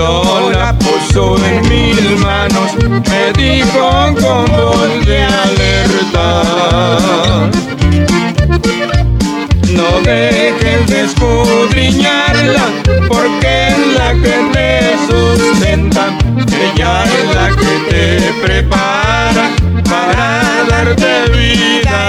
Cuando la puso en mis manos, me dijo con voz de alerta. No dejes de escudriñarla, porque es la que te sustenta. Ella es la que te prepara para darte vida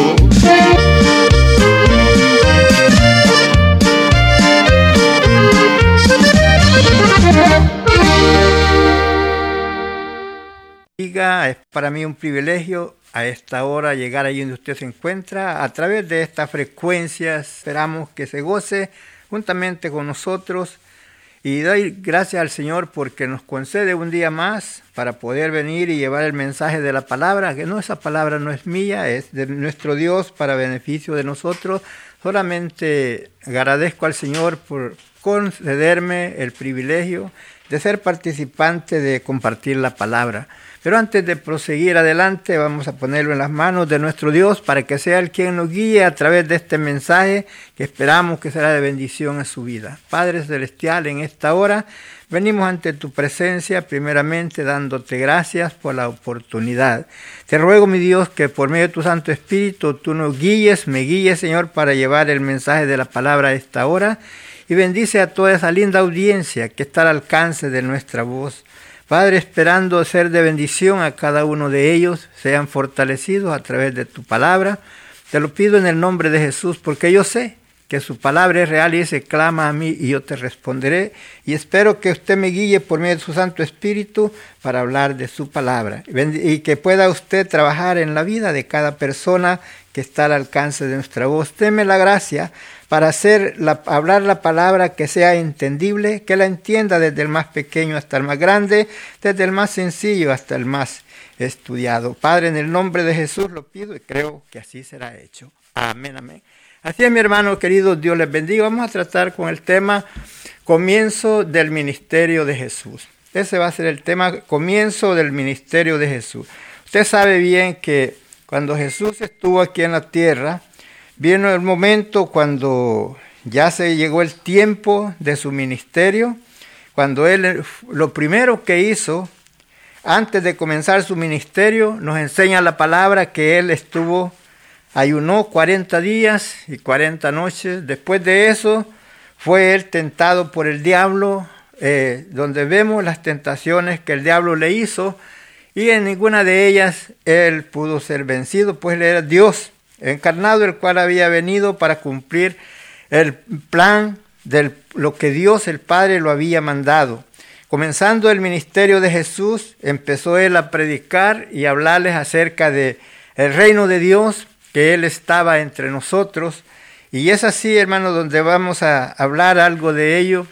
Es para mí un privilegio a esta hora llegar allí donde usted se encuentra. A través de estas frecuencias esperamos que se goce juntamente con nosotros y doy gracias al Señor porque nos concede un día más para poder venir y llevar el mensaje de la palabra, que no esa palabra no es mía, es de nuestro Dios para beneficio de nosotros. Solamente agradezco al Señor por concederme el privilegio de ser participante de compartir la palabra. Pero antes de proseguir adelante, vamos a ponerlo en las manos de nuestro Dios para que sea el quien nos guíe a través de este mensaje que esperamos que será de bendición a su vida. Padre Celestial, en esta hora venimos ante tu presencia, primeramente dándote gracias por la oportunidad. Te ruego, mi Dios, que por medio de tu Santo Espíritu tú nos guíes, me guíes, Señor, para llevar el mensaje de la palabra a esta hora. Y bendice a toda esa linda audiencia que está al alcance de nuestra voz. Padre, esperando ser de bendición a cada uno de ellos, sean fortalecidos a través de tu palabra. Te lo pido en el nombre de Jesús, porque yo sé que su palabra es real y dice, clama a mí y yo te responderé. Y espero que usted me guíe por medio de su Santo Espíritu para hablar de su palabra. Y que pueda usted trabajar en la vida de cada persona que está al alcance de nuestra voz. Teme la gracia para hacer la, hablar la palabra que sea entendible, que la entienda desde el más pequeño hasta el más grande, desde el más sencillo hasta el más estudiado. Padre, en el nombre de Jesús lo pido y creo que así será hecho. Amén, amén. Así es, mi hermano querido, Dios les bendiga. Vamos a tratar con el tema comienzo del ministerio de Jesús. Ese va a ser el tema comienzo del ministerio de Jesús. Usted sabe bien que cuando Jesús estuvo aquí en la tierra, vino el momento cuando ya se llegó el tiempo de su ministerio, cuando él lo primero que hizo antes de comenzar su ministerio nos enseña la palabra que él estuvo ayunó 40 días y 40 noches. Después de eso fue él tentado por el diablo, eh, donde vemos las tentaciones que el diablo le hizo y en ninguna de ellas él pudo ser vencido, pues él era Dios encarnado, el cual había venido para cumplir el plan de lo que Dios el Padre lo había mandado. Comenzando el ministerio de Jesús, empezó él a predicar y hablarles acerca de el reino de Dios, que Él estaba entre nosotros Y es así, hermano, donde vamos a hablar algo de ello.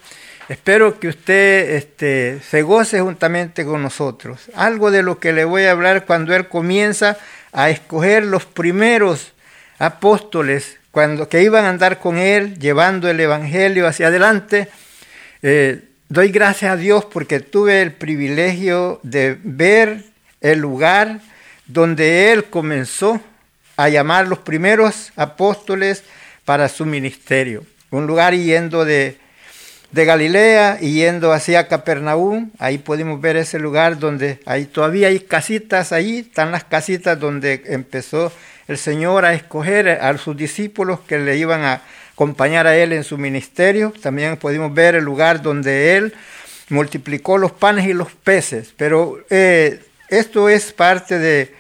Espero que usted este, se goce juntamente con nosotros. Algo de lo que le voy a hablar cuando él comienza a escoger los primeros apóstoles cuando, que iban a andar con él, llevando el Evangelio hacia adelante. Eh, doy gracias a Dios porque tuve el privilegio de ver el lugar donde él comenzó a llamar los primeros apóstoles para su ministerio. Un lugar yendo de, de Galilea y yendo hacia Capernaum. Ahí podemos ver ese lugar donde ahí todavía hay casitas, ahí están las casitas donde empezó el Señor a escoger a sus discípulos que le iban a acompañar a Él en su ministerio. También pudimos ver el lugar donde Él multiplicó los panes y los peces. Pero eh, esto es parte de,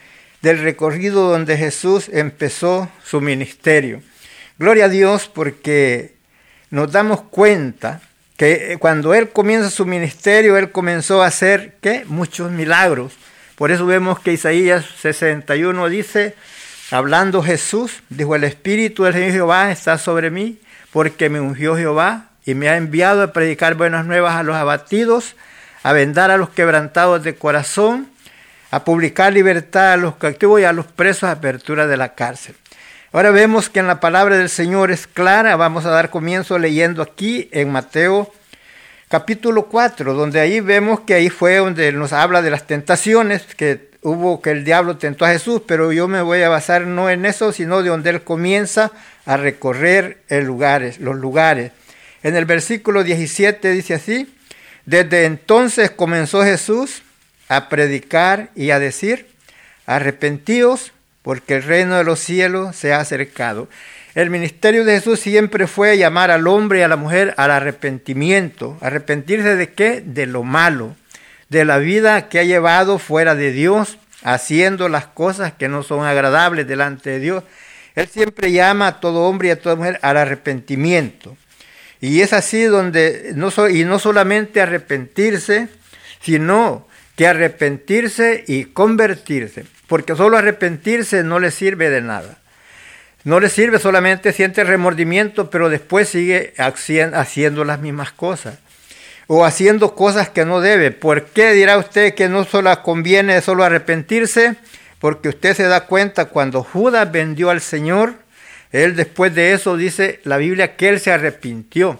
del recorrido donde Jesús empezó su ministerio. Gloria a Dios porque nos damos cuenta que cuando Él comienza su ministerio, Él comenzó a hacer ¿qué? muchos milagros. Por eso vemos que Isaías 61 dice, Hablando Jesús, dijo, el Espíritu del Señor Jehová está sobre mí, porque me ungió Jehová y me ha enviado a predicar buenas nuevas a los abatidos, a vendar a los quebrantados de corazón, a publicar libertad a los cautivos y a los presos a apertura de la cárcel. Ahora vemos que en la palabra del Señor es clara, vamos a dar comienzo leyendo aquí en Mateo capítulo 4, donde ahí vemos que ahí fue donde nos habla de las tentaciones que hubo que el diablo tentó a Jesús, pero yo me voy a basar no en eso, sino de donde él comienza a recorrer el lugares, los lugares. En el versículo 17 dice así, desde entonces comenzó Jesús a predicar y a decir, arrepentíos porque el reino de los cielos se ha acercado. El ministerio de Jesús siempre fue llamar al hombre y a la mujer al arrepentimiento. ¿Arrepentirse de qué? De lo malo de la vida que ha llevado fuera de Dios, haciendo las cosas que no son agradables delante de Dios. Él siempre llama a todo hombre y a toda mujer al arrepentimiento. Y es así donde, no y no solamente arrepentirse, sino que arrepentirse y convertirse. Porque solo arrepentirse no le sirve de nada. No le sirve solamente siente remordimiento, pero después sigue haciendo las mismas cosas o haciendo cosas que no debe. ¿Por qué dirá usted que no solo conviene solo arrepentirse? Porque usted se da cuenta cuando Judas vendió al Señor, él después de eso dice la Biblia que él se arrepintió.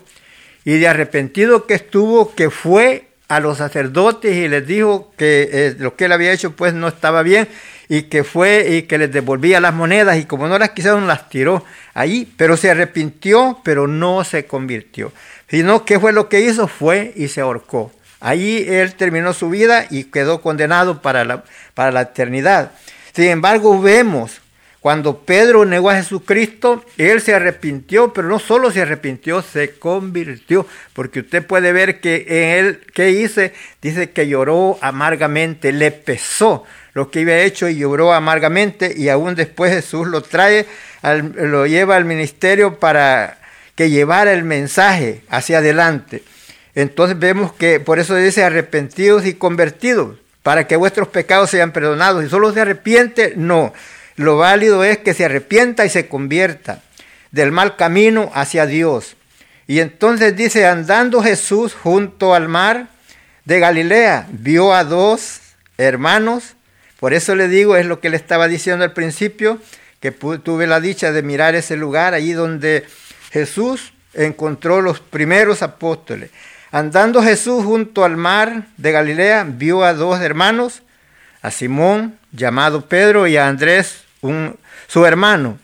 Y de arrepentido que estuvo, que fue a los sacerdotes y les dijo que eh, lo que él había hecho pues no estaba bien y que fue y que les devolvía las monedas y como no las quisieron las tiró ahí, pero se arrepintió, pero no se convirtió sino ¿qué fue lo que hizo? Fue y se ahorcó. Allí él terminó su vida y quedó condenado para la, para la eternidad. Sin embargo, vemos cuando Pedro negó a Jesucristo, él se arrepintió, pero no solo se arrepintió, se convirtió, porque usted puede ver que en él, ¿qué hice? Dice que lloró amargamente, le pesó lo que había hecho y lloró amargamente y aún después Jesús lo trae, lo lleva al ministerio para que llevara el mensaje hacia adelante. Entonces vemos que por eso dice arrepentidos y convertidos, para que vuestros pecados sean perdonados. Y solo se arrepiente, no. Lo válido es que se arrepienta y se convierta del mal camino hacia Dios. Y entonces dice, andando Jesús junto al mar de Galilea, vio a dos hermanos. Por eso le digo, es lo que le estaba diciendo al principio, que tuve la dicha de mirar ese lugar, allí donde Jesús encontró los primeros apóstoles. Andando Jesús junto al mar de Galilea, vio a dos hermanos, a Simón, llamado Pedro, y a Andrés, su hermano,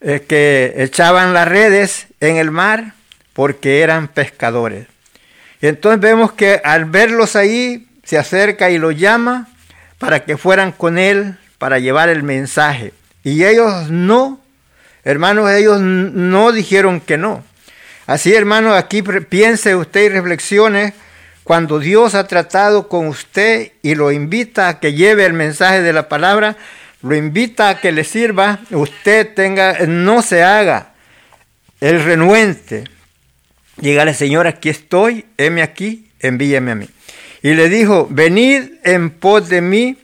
eh, que echaban las redes en el mar porque eran pescadores. Y entonces vemos que al verlos ahí, se acerca y los llama para que fueran con él para llevar el mensaje. Y ellos no Hermanos, ellos no dijeron que no. Así, hermanos, aquí piense usted y reflexione cuando Dios ha tratado con usted y lo invita a que lleve el mensaje de la palabra, lo invita a que le sirva, usted tenga, no se haga el renuente. Dígale, Señor, aquí estoy, heme aquí, envíeme a mí. Y le dijo, venid en pos de mí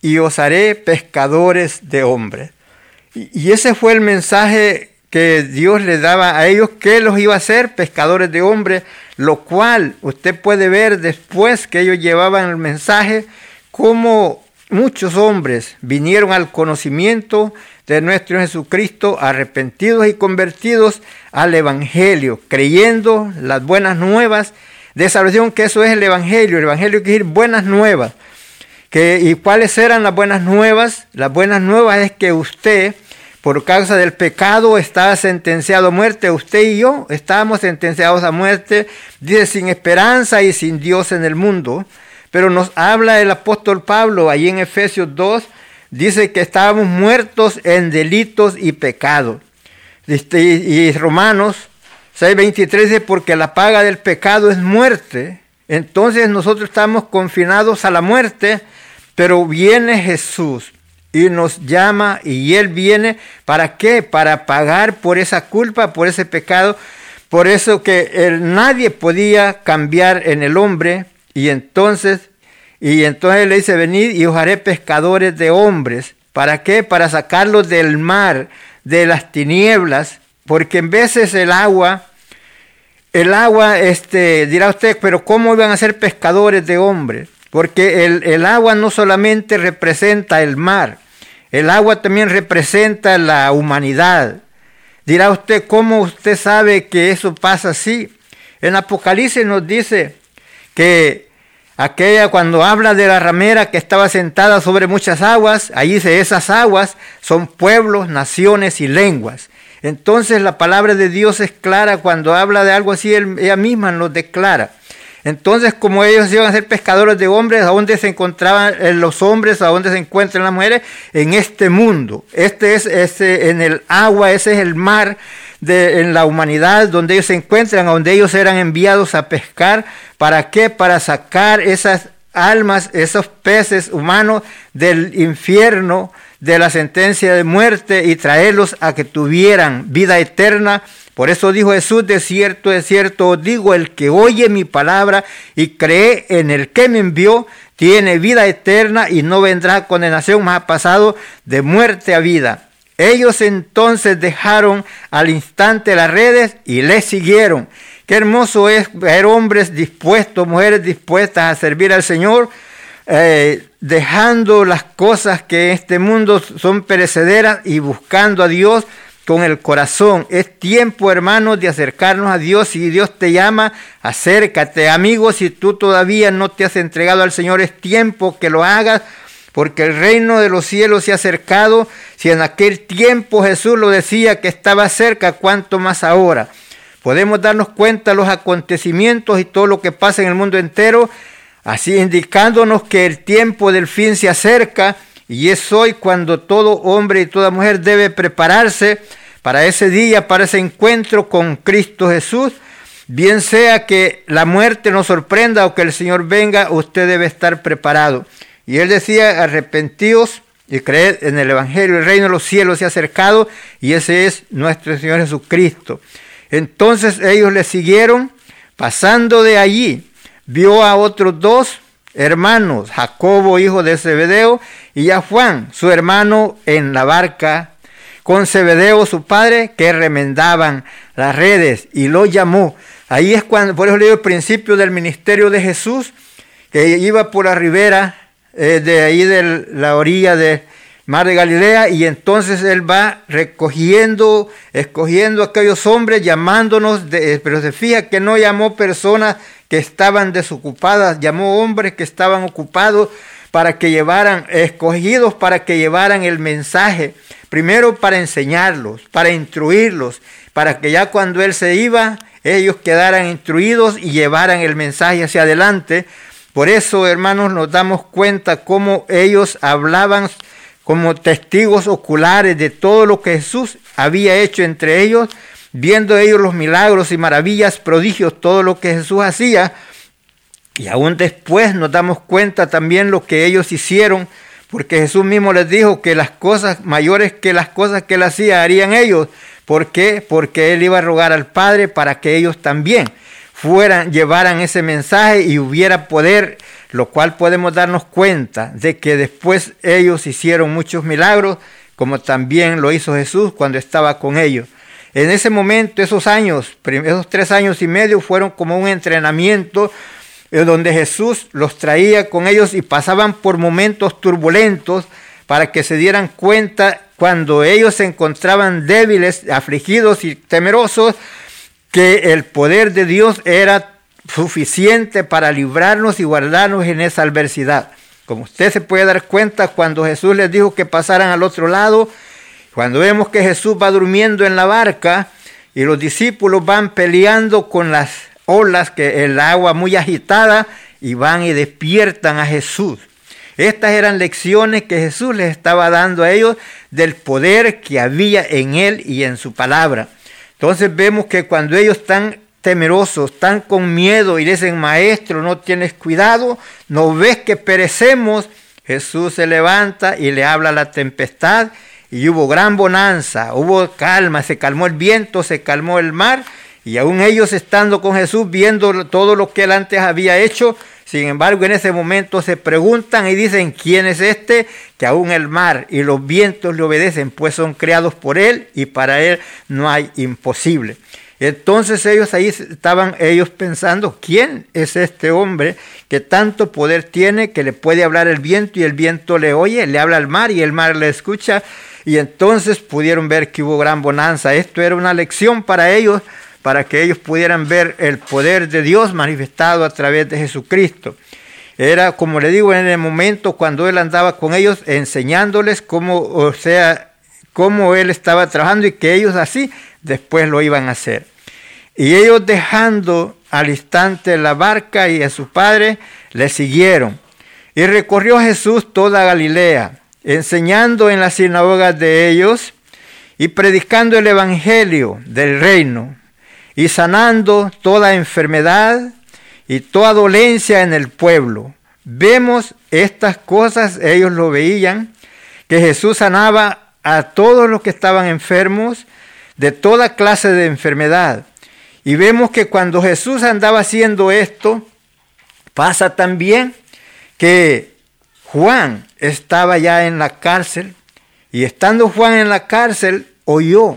y os haré pescadores de hombres. Y ese fue el mensaje que Dios les daba a ellos que los iba a hacer pescadores de hombres, lo cual usted puede ver después que ellos llevaban el mensaje, cómo muchos hombres vinieron al conocimiento de nuestro Jesucristo, arrepentidos y convertidos al Evangelio, creyendo las buenas nuevas de salvación, que eso es el Evangelio. El Evangelio quiere decir buenas nuevas. Que, ¿Y cuáles eran las buenas nuevas? Las buenas nuevas es que usted, por causa del pecado, estaba sentenciado a muerte. Usted y yo estábamos sentenciados a muerte, dice, sin esperanza y sin Dios en el mundo. Pero nos habla el apóstol Pablo ahí en Efesios 2, dice que estábamos muertos en delitos y pecados. Este, y Romanos 6.23 dice, porque la paga del pecado es muerte. Entonces nosotros estamos confinados a la muerte, pero viene Jesús y nos llama y Él viene, ¿para qué? Para pagar por esa culpa, por ese pecado. Por eso que nadie podía cambiar en el hombre y entonces, y entonces le dice, venid y os haré pescadores de hombres. ¿Para qué? Para sacarlos del mar, de las tinieblas, porque en veces el agua, el agua, este, dirá usted, pero ¿cómo iban a ser pescadores de hombres? Porque el, el agua no solamente representa el mar, el agua también representa la humanidad. Dirá usted, ¿cómo usted sabe que eso pasa así? En Apocalipsis nos dice que aquella cuando habla de la ramera que estaba sentada sobre muchas aguas, ahí dice esas aguas son pueblos, naciones y lenguas. Entonces la palabra de Dios es clara cuando habla de algo así, ella misma nos declara. Entonces, como ellos iban a ser pescadores de hombres, ¿a dónde se encontraban eh, los hombres? ¿A dónde se encuentran las mujeres? En este mundo. Este es ese, en el agua, ese es el mar de, en la humanidad donde ellos se encuentran, donde ellos eran enviados a pescar. ¿Para qué? Para sacar esas almas, esos peces humanos del infierno, de la sentencia de muerte y traerlos a que tuvieran vida eterna por eso dijo Jesús, de cierto, de cierto, digo, el que oye mi palabra y cree en el que me envió, tiene vida eterna y no vendrá condenación, más pasado de muerte a vida. Ellos entonces dejaron al instante las redes y le siguieron. Qué hermoso es ver hombres dispuestos, mujeres dispuestas a servir al Señor, eh, dejando las cosas que en este mundo son perecederas y buscando a Dios con el corazón. Es tiempo, hermanos, de acercarnos a Dios. Si Dios te llama, acércate. Amigos, si tú todavía no te has entregado al Señor, es tiempo que lo hagas, porque el reino de los cielos se ha acercado. Si en aquel tiempo Jesús lo decía que estaba cerca, ¿cuánto más ahora? Podemos darnos cuenta de los acontecimientos y todo lo que pasa en el mundo entero, así indicándonos que el tiempo del fin se acerca y es hoy cuando todo hombre y toda mujer debe prepararse para ese día, para ese encuentro con Cristo Jesús. Bien sea que la muerte nos sorprenda o que el Señor venga, usted debe estar preparado. Y él decía, arrepentíos y creed en el Evangelio, el reino de los cielos se ha acercado y ese es nuestro Señor Jesucristo. Entonces ellos le siguieron, pasando de allí, vio a otros dos hermanos, Jacobo, hijo de Zebedeo, y a Juan, su hermano, en la barca, con Zebedeo, su padre, que remendaban las redes, y lo llamó. Ahí es cuando, por eso le el principio del ministerio de Jesús, que iba por la ribera eh, de ahí de la orilla de mar de Galilea, y entonces él va recogiendo, escogiendo aquellos hombres, llamándonos, de, pero se fija que no llamó personas que estaban desocupadas, llamó hombres que estaban ocupados para que llevaran, escogidos para que llevaran el mensaje, primero para enseñarlos, para instruirlos, para que ya cuando él se iba, ellos quedaran instruidos y llevaran el mensaje hacia adelante. Por eso, hermanos, nos damos cuenta cómo ellos hablaban como testigos oculares de todo lo que Jesús había hecho entre ellos, viendo ellos los milagros y maravillas, prodigios, todo lo que Jesús hacía. Y aún después nos damos cuenta también lo que ellos hicieron, porque Jesús mismo les dijo que las cosas mayores que las cosas que él hacía harían ellos. ¿Por qué? Porque él iba a rogar al Padre para que ellos también fueran, llevaran ese mensaje y hubiera poder, lo cual podemos darnos cuenta de que después ellos hicieron muchos milagros, como también lo hizo Jesús cuando estaba con ellos. En ese momento, esos años, esos tres años y medio fueron como un entrenamiento eh, donde Jesús los traía con ellos y pasaban por momentos turbulentos para que se dieran cuenta cuando ellos se encontraban débiles, afligidos y temerosos, que el poder de Dios era suficiente para librarnos y guardarnos en esa adversidad. Como usted se puede dar cuenta, cuando Jesús les dijo que pasaran al otro lado, cuando vemos que Jesús va durmiendo en la barca y los discípulos van peleando con las olas, que el agua muy agitada, y van y despiertan a Jesús. Estas eran lecciones que Jesús les estaba dando a ellos del poder que había en Él y en su palabra. Entonces vemos que cuando ellos están temerosos, están con miedo y dicen, maestro, no tienes cuidado, no ves que perecemos, Jesús se levanta y le habla a la tempestad y hubo gran bonanza, hubo calma, se calmó el viento, se calmó el mar y aún ellos estando con Jesús viendo todo lo que él antes había hecho, sin embargo, en ese momento se preguntan y dicen, ¿quién es este? Que aún el mar y los vientos le obedecen, pues son creados por él y para él no hay imposible. Entonces ellos ahí estaban ellos pensando, ¿quién es este hombre que tanto poder tiene que le puede hablar el viento y el viento le oye, le habla al mar y el mar le escucha? Y entonces pudieron ver que hubo gran bonanza. Esto era una lección para ellos para que ellos pudieran ver el poder de Dios manifestado a través de Jesucristo. Era, como le digo, en el momento cuando él andaba con ellos, enseñándoles cómo, o sea, cómo él estaba trabajando y que ellos así después lo iban a hacer. Y ellos dejando al instante la barca y a su padre, le siguieron. Y recorrió Jesús toda Galilea, enseñando en las sinagogas de ellos y predicando el evangelio del reino y sanando toda enfermedad y toda dolencia en el pueblo. Vemos estas cosas, ellos lo veían, que Jesús sanaba a todos los que estaban enfermos de toda clase de enfermedad. Y vemos que cuando Jesús andaba haciendo esto, pasa también que Juan estaba ya en la cárcel y estando Juan en la cárcel, oyó.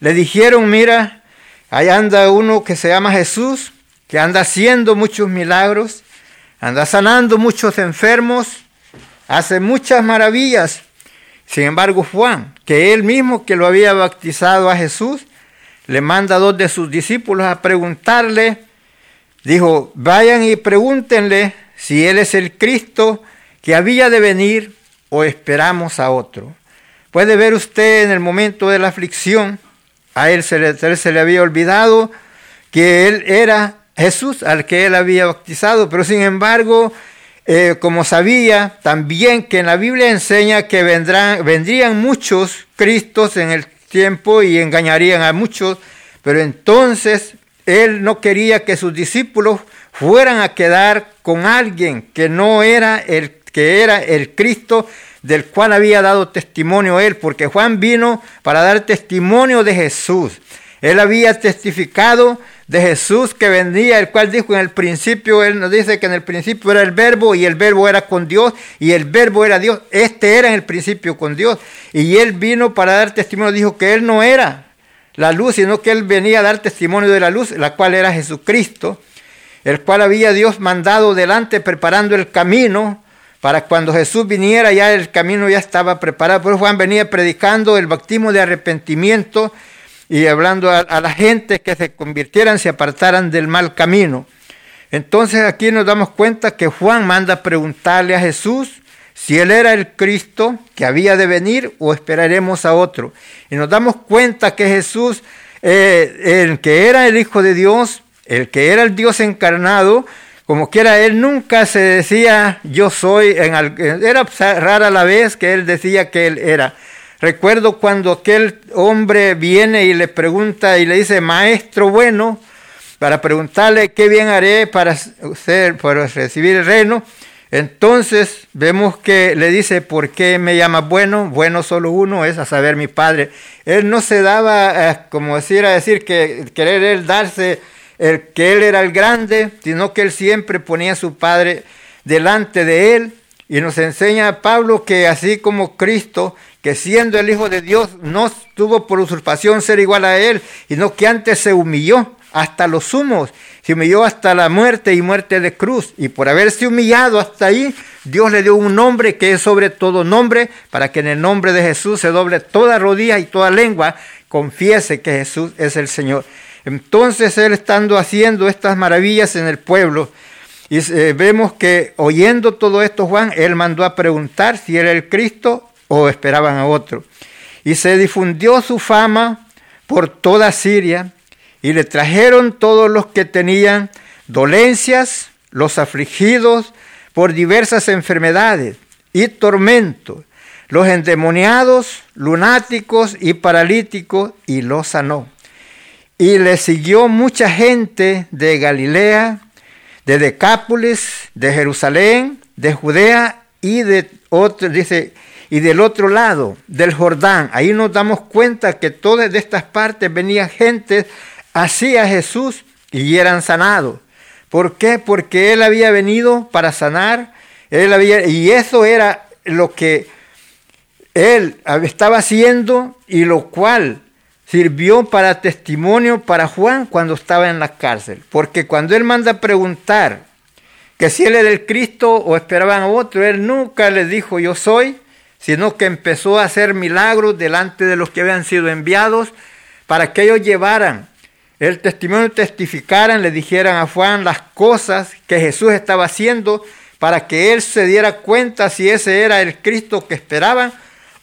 Le dijeron, mira, Ahí anda uno que se llama Jesús, que anda haciendo muchos milagros, anda sanando muchos enfermos, hace muchas maravillas. Sin embargo, Juan, que él mismo que lo había bautizado a Jesús, le manda a dos de sus discípulos a preguntarle, dijo, vayan y pregúntenle si él es el Cristo que había de venir o esperamos a otro. Puede ver usted en el momento de la aflicción, a él se le, se le había olvidado que él era Jesús al que él había bautizado, pero sin embargo, eh, como sabía también que en la Biblia enseña que vendrán, vendrían muchos Cristos en el tiempo y engañarían a muchos, pero entonces él no quería que sus discípulos fueran a quedar con alguien que no era el que era el Cristo del cual había dado testimonio él, porque Juan vino para dar testimonio de Jesús. Él había testificado de Jesús que vendía, el cual dijo en el principio, él nos dice que en el principio era el verbo y el verbo era con Dios y el verbo era Dios. Este era en el principio con Dios. Y él vino para dar testimonio, dijo que él no era la luz, sino que él venía a dar testimonio de la luz, la cual era Jesucristo, el cual había Dios mandado delante preparando el camino para cuando Jesús viniera ya el camino ya estaba preparado. Por Juan venía predicando el bautismo de arrepentimiento y hablando a, la gente que se convirtieran, se apartaran del mal camino. Entonces aquí nos damos cuenta que Juan manda preguntarle a Jesús si él era el Cristo que había de venir o esperaremos a otro. Y nos damos cuenta que Jesús, eh, el que era el Hijo de Dios, el que era el Dios encarnado, como quiera, él nunca se decía yo soy, en era rara la vez que él decía que él era. Recuerdo cuando aquel hombre viene y le pregunta y le dice, maestro bueno, para preguntarle qué bien haré para, ser, para recibir el reino. Entonces vemos que le dice, ¿por qué me llama bueno? Bueno solo uno es a saber mi Padre. Él no se daba, como decir, a decir que querer él darse el que él era el grande, sino que él siempre ponía a su Padre delante de él. Y nos enseña Pablo que así como Cristo, que siendo el Hijo de Dios no tuvo por usurpación ser igual a Él, sino que antes se humilló hasta los sumos, se humilló hasta la muerte y muerte de cruz. Y por haberse humillado hasta ahí, Dios le dio un nombre que es sobre todo nombre, para que en el nombre de Jesús se doble toda rodilla y toda lengua, confiese que Jesús es el Señor. Entonces Él estando haciendo estas maravillas en el pueblo, y eh, vemos que oyendo todo esto Juan, Él mandó a preguntar si era el Cristo o esperaban a otro. Y se difundió su fama por toda Siria y le trajeron todos los que tenían dolencias, los afligidos por diversas enfermedades y tormentos, los endemoniados, lunáticos y paralíticos, y los sanó. Y le siguió mucha gente de Galilea, de Decápolis, de Jerusalén, de Judea y de otro, dice, y del otro lado, del Jordán. Ahí nos damos cuenta que todas de estas partes venían gente así a Jesús y eran sanados. ¿Por qué? Porque Él había venido para sanar, él había, y eso era lo que Él estaba haciendo y lo cual sirvió para testimonio para Juan cuando estaba en la cárcel. Porque cuando Él manda preguntar que si Él era el Cristo o esperaban a otro, Él nunca le dijo yo soy, sino que empezó a hacer milagros delante de los que habían sido enviados para que ellos llevaran el testimonio testificaran, le dijeran a Juan las cosas que Jesús estaba haciendo para que él se diera cuenta si ese era el Cristo que esperaban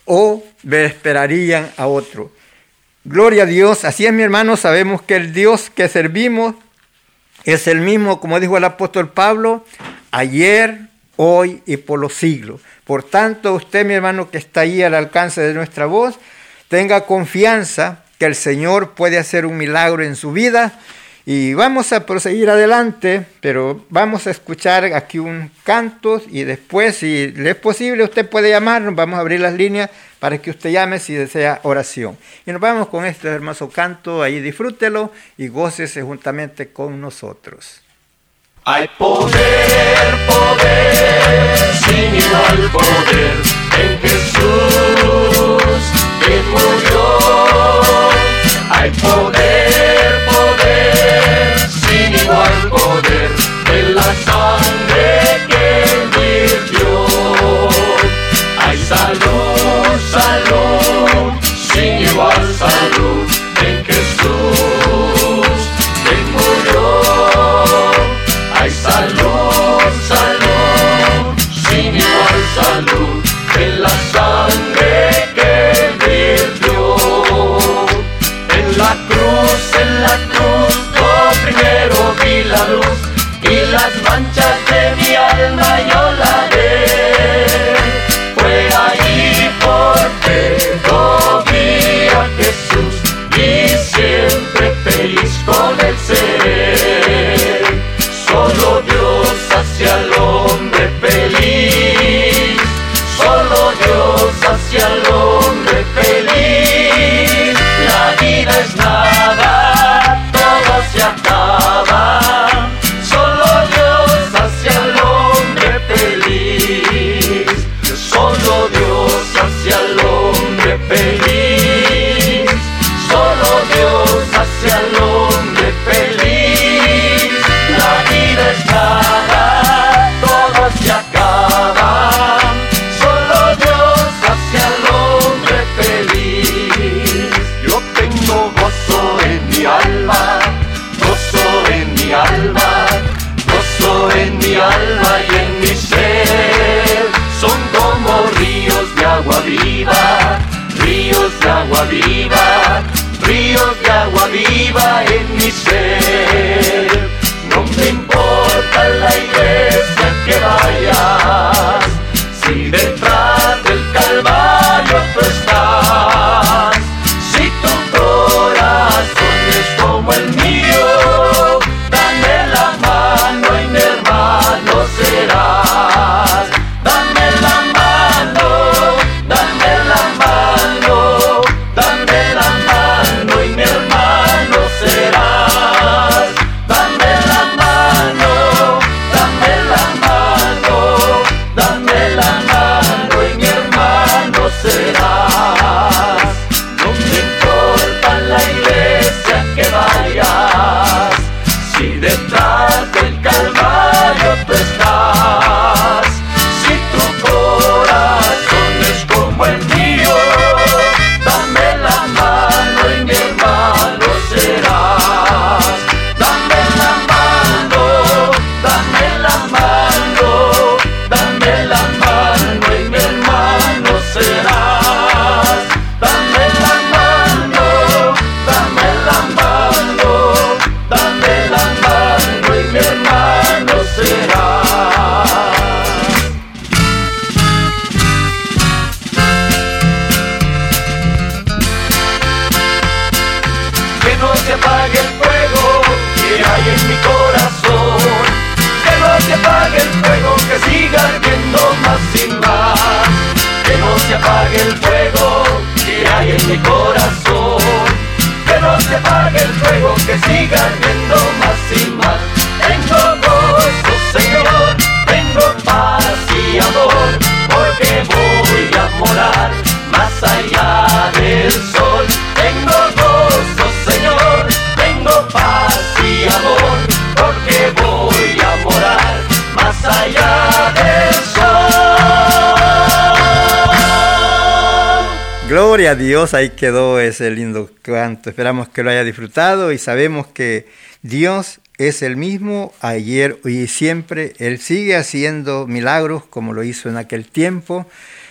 o esperarían a otro. Gloria a Dios, así es mi hermano, sabemos que el Dios que servimos es el mismo, como dijo el apóstol Pablo, ayer, hoy y por los siglos. Por tanto, usted mi hermano que está ahí al alcance de nuestra voz, tenga confianza que el Señor puede hacer un milagro en su vida. Y vamos a proseguir adelante, pero vamos a escuchar aquí un canto y después, si le es posible, usted puede llamarnos, vamos a abrir las líneas para que usted llame si desea oración. Y nos vamos con este hermoso canto, ahí disfrútelo y gócese juntamente con nosotros. Hay poder, poder, sin igual poder en Jesús que murió hay poder, poder, sin igual poder, en la sangre que vivió. Hay salud, salud, sin igual salud, Gloria a Dios, ahí quedó ese lindo canto. Esperamos que lo haya disfrutado y sabemos que Dios es el mismo ayer y siempre. Él sigue haciendo milagros como lo hizo en aquel tiempo.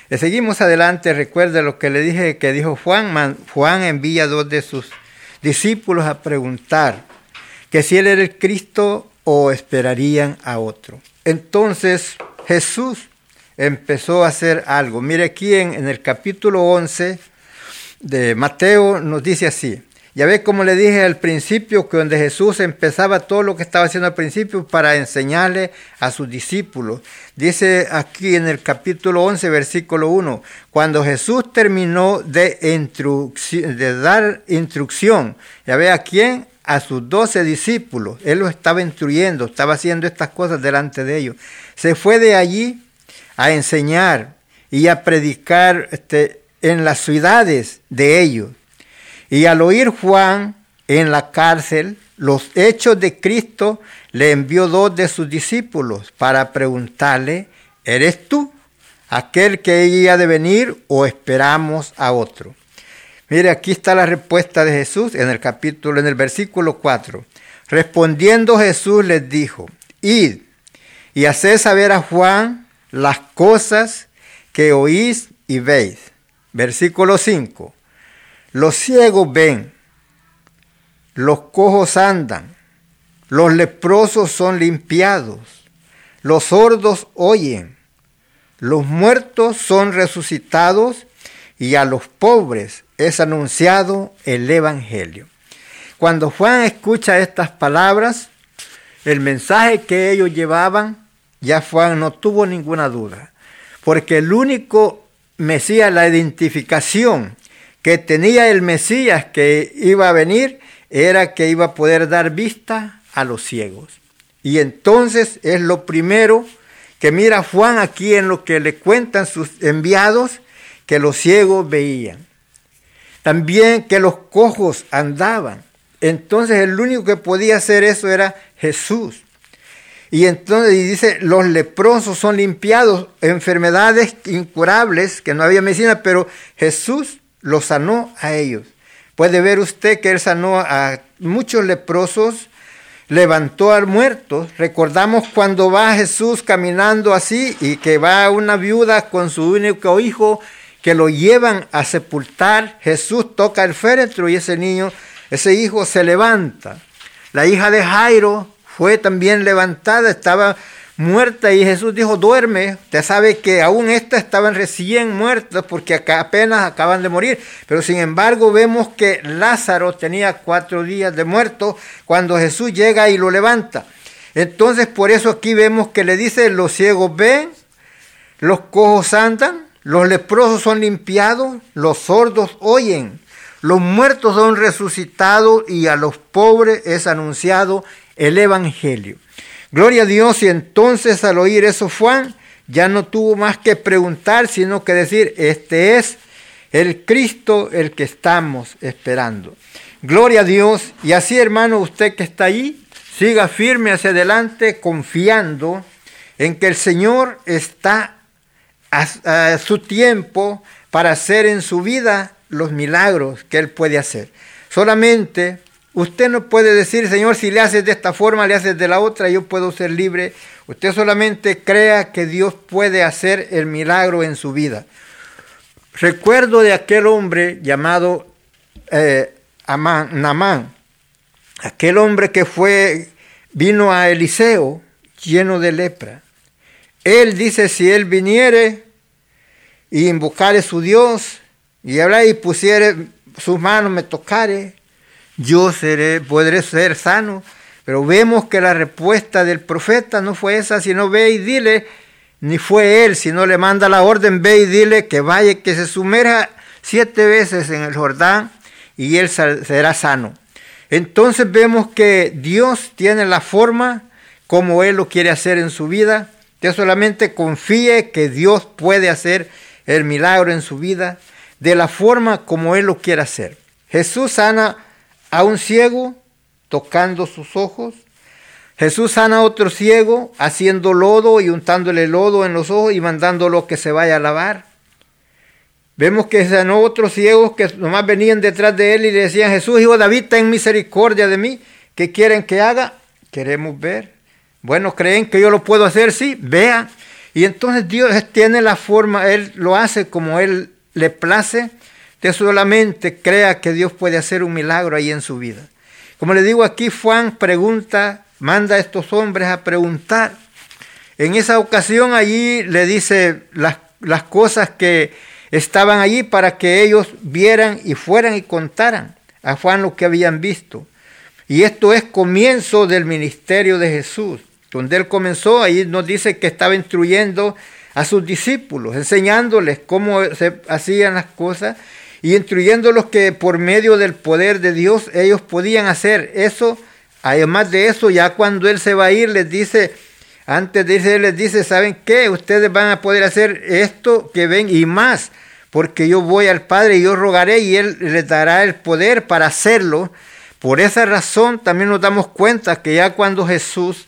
Le seguimos adelante. Recuerde lo que le dije que dijo Juan. Juan envía a dos de sus discípulos a preguntar que si él era el Cristo o esperarían a otro. Entonces Jesús empezó a hacer algo. Mire aquí en, en el capítulo 11 de Mateo nos dice así. Ya ve como le dije al principio, que donde Jesús empezaba todo lo que estaba haciendo al principio para enseñarle a sus discípulos. Dice aquí en el capítulo 11, versículo 1, cuando Jesús terminó de, dar instrucción, ya ve a quién, a sus doce discípulos, él los estaba instruyendo, estaba haciendo estas cosas delante de ellos. Se fue de allí a enseñar y a predicar este, en las ciudades de ellos y al oír Juan en la cárcel los hechos de Cristo, le envió dos de sus discípulos para preguntarle, ¿eres tú aquel que iba de venir o esperamos a otro? Mire, aquí está la respuesta de Jesús en el capítulo, en el versículo 4. Respondiendo Jesús les dijo, id y haced saber a Juan las cosas que oís y veis. Versículo 5. Los ciegos ven, los cojos andan, los leprosos son limpiados, los sordos oyen, los muertos son resucitados y a los pobres es anunciado el Evangelio. Cuando Juan escucha estas palabras, el mensaje que ellos llevaban, ya Juan no tuvo ninguna duda, porque el único Mesías, la identificación que tenía el Mesías que iba a venir era que iba a poder dar vista a los ciegos. Y entonces es lo primero que mira Juan aquí en lo que le cuentan sus enviados, que los ciegos veían. También que los cojos andaban. Entonces el único que podía hacer eso era Jesús. Y entonces dice, los leprosos son limpiados, enfermedades incurables, que no había medicina, pero Jesús los sanó a ellos. Puede ver usted que él sanó a muchos leprosos, levantó al muerto. Recordamos cuando va Jesús caminando así y que va una viuda con su único hijo que lo llevan a sepultar. Jesús toca el féretro y ese niño, ese hijo se levanta. La hija de Jairo fue también levantada, estaba muerta y Jesús dijo, duerme. Usted sabe que aún estas estaban recién muertas porque apenas acaban de morir. Pero sin embargo vemos que Lázaro tenía cuatro días de muerto cuando Jesús llega y lo levanta. Entonces por eso aquí vemos que le dice, los ciegos ven, los cojos andan, los leprosos son limpiados, los sordos oyen, los muertos son resucitados y a los pobres es anunciado el Evangelio. Gloria a Dios y entonces al oír eso Juan ya no tuvo más que preguntar, sino que decir, este es el Cristo el que estamos esperando. Gloria a Dios y así hermano, usted que está ahí, siga firme hacia adelante confiando en que el Señor está a, a su tiempo para hacer en su vida los milagros que Él puede hacer. Solamente Usted no puede decir, Señor, si le haces de esta forma, le haces de la otra, yo puedo ser libre. Usted solamente crea que Dios puede hacer el milagro en su vida. Recuerdo de aquel hombre llamado eh, Namán, aquel hombre que fue, vino a Eliseo lleno de lepra. Él dice, si él viniere y invocare su Dios y hablar y pusiere sus manos, me tocare, yo seré, podré ser sano. Pero vemos que la respuesta del profeta no fue esa, sino ve y dile, ni fue él, sino le manda la orden, ve y dile que vaya, que se sumerja siete veces en el Jordán y él será sano. Entonces vemos que Dios tiene la forma como Él lo quiere hacer en su vida. Usted solamente confíe que Dios puede hacer el milagro en su vida de la forma como Él lo quiere hacer. Jesús sana a un ciego tocando sus ojos. Jesús sana a otro ciego haciendo lodo y untándole lodo en los ojos y mandándolo que se vaya a lavar. Vemos que sanó otros ciegos que nomás venían detrás de él y le decían, Jesús, hijo David, ten misericordia de mí. ¿Qué quieren que haga? Queremos ver. Bueno, ¿creen que yo lo puedo hacer? Sí, vean. Y entonces Dios tiene la forma, Él lo hace como Él le place. Usted solamente crea que Dios puede hacer un milagro ahí en su vida. Como le digo aquí, Juan pregunta, manda a estos hombres a preguntar. En esa ocasión allí le dice las, las cosas que estaban allí para que ellos vieran y fueran y contaran a Juan lo que habían visto. Y esto es comienzo del ministerio de Jesús. Donde él comenzó, ahí nos dice que estaba instruyendo a sus discípulos, enseñándoles cómo se hacían las cosas y instruyéndolos que por medio del poder de Dios ellos podían hacer eso. Además de eso, ya cuando él se va a ir, les dice, antes de irse, les dice, ¿saben qué? Ustedes van a poder hacer esto que ven y más, porque yo voy al Padre y yo rogaré y Él les dará el poder para hacerlo. Por esa razón también nos damos cuenta que ya cuando Jesús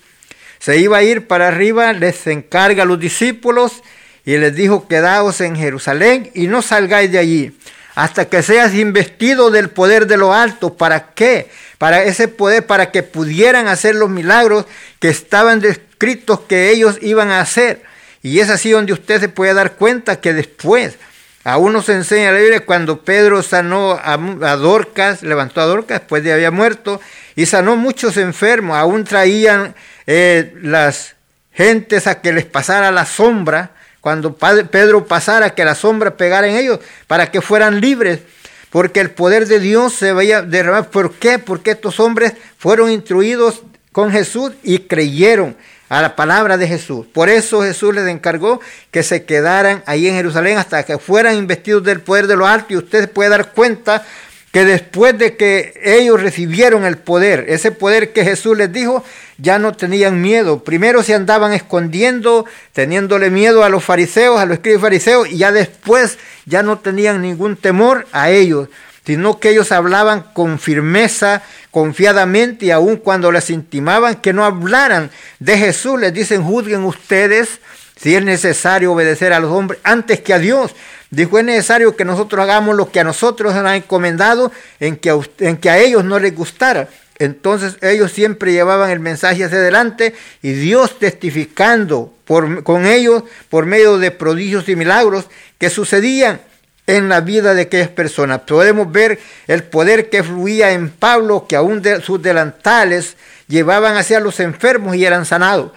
se iba a ir para arriba, les encarga a los discípulos y les dijo, quedaos en Jerusalén y no salgáis de allí hasta que seas investido del poder de lo alto. ¿Para qué? Para ese poder, para que pudieran hacer los milagros que estaban descritos que ellos iban a hacer. Y es así donde usted se puede dar cuenta que después, a uno se enseña la Biblia cuando Pedro sanó a, Dorcas, levantó a Dorcas después de había muerto, y sanó muchos enfermos, aún traían eh, las gentes a que les pasara la sombra, cuando Pedro pasara, que la sombra pegara en ellos, para que fueran libres, porque el poder de Dios se veía derramar. ¿Por qué? Porque estos hombres fueron instruidos con Jesús y creyeron a la palabra de Jesús. Por eso Jesús les encargó que se quedaran ahí en Jerusalén hasta que fueran investidos del poder de lo alto y usted puede dar cuenta que después de que ellos recibieron el poder, ese poder que Jesús les dijo, ya no tenían miedo. Primero se andaban escondiendo, teniéndole miedo a los fariseos, a los escribas fariseos, y ya después ya no tenían ningún temor a ellos, sino que ellos hablaban con firmeza, confiadamente, y aun cuando les intimaban que no hablaran de Jesús, les dicen, juzguen ustedes si es necesario obedecer a los hombres antes que a Dios. Dijo, es necesario que nosotros hagamos lo que a nosotros nos han encomendado en que a, en que a ellos no les gustara. Entonces ellos siempre llevaban el mensaje hacia adelante y Dios testificando por, con ellos por medio de prodigios y milagros que sucedían en la vida de aquellas personas. Podemos ver el poder que fluía en Pablo, que aún de sus delantales llevaban hacia los enfermos y eran sanados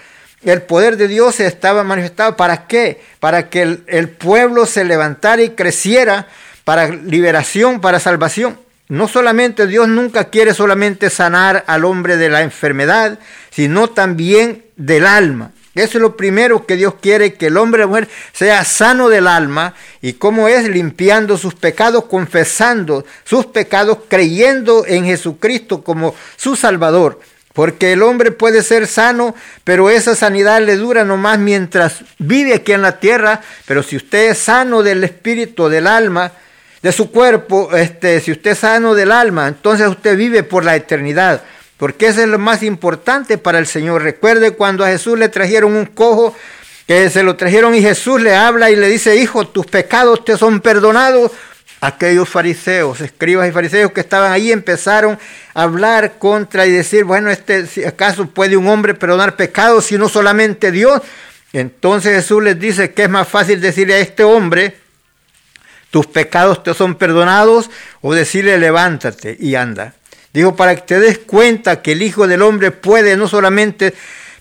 el poder de Dios estaba manifestado. ¿Para qué? Para que el, pueblo se levantara y creciera para liberación, para salvación. No solamente Dios nunca quiere solamente sanar al hombre de la enfermedad, sino también del alma. Eso es lo primero que Dios quiere, que el hombre y la mujer sea sano del alma. ¿Y cómo es? Limpiando sus pecados, confesando sus pecados, creyendo en Jesucristo como su Salvador. Porque el hombre puede ser sano, pero esa sanidad le dura nomás mientras vive aquí en la tierra. Pero si usted es sano del espíritu, del alma, de su cuerpo, este, si usted es sano del alma, entonces usted vive por la eternidad. Porque eso es lo más importante para el Señor. Recuerde cuando a Jesús le trajeron un cojo, que se lo trajeron y Jesús le habla y le dice, hijo, tus pecados te son perdonados aquellos fariseos, escribas y fariseos que estaban ahí empezaron a hablar contra y decir, bueno, este, si acaso puede un hombre perdonar pecados si no solamente Dios. Entonces Jesús les dice que es más fácil decirle a este hombre, tus pecados te son perdonados, o decirle levántate y anda. Digo, para que te des cuenta que el Hijo del Hombre puede no solamente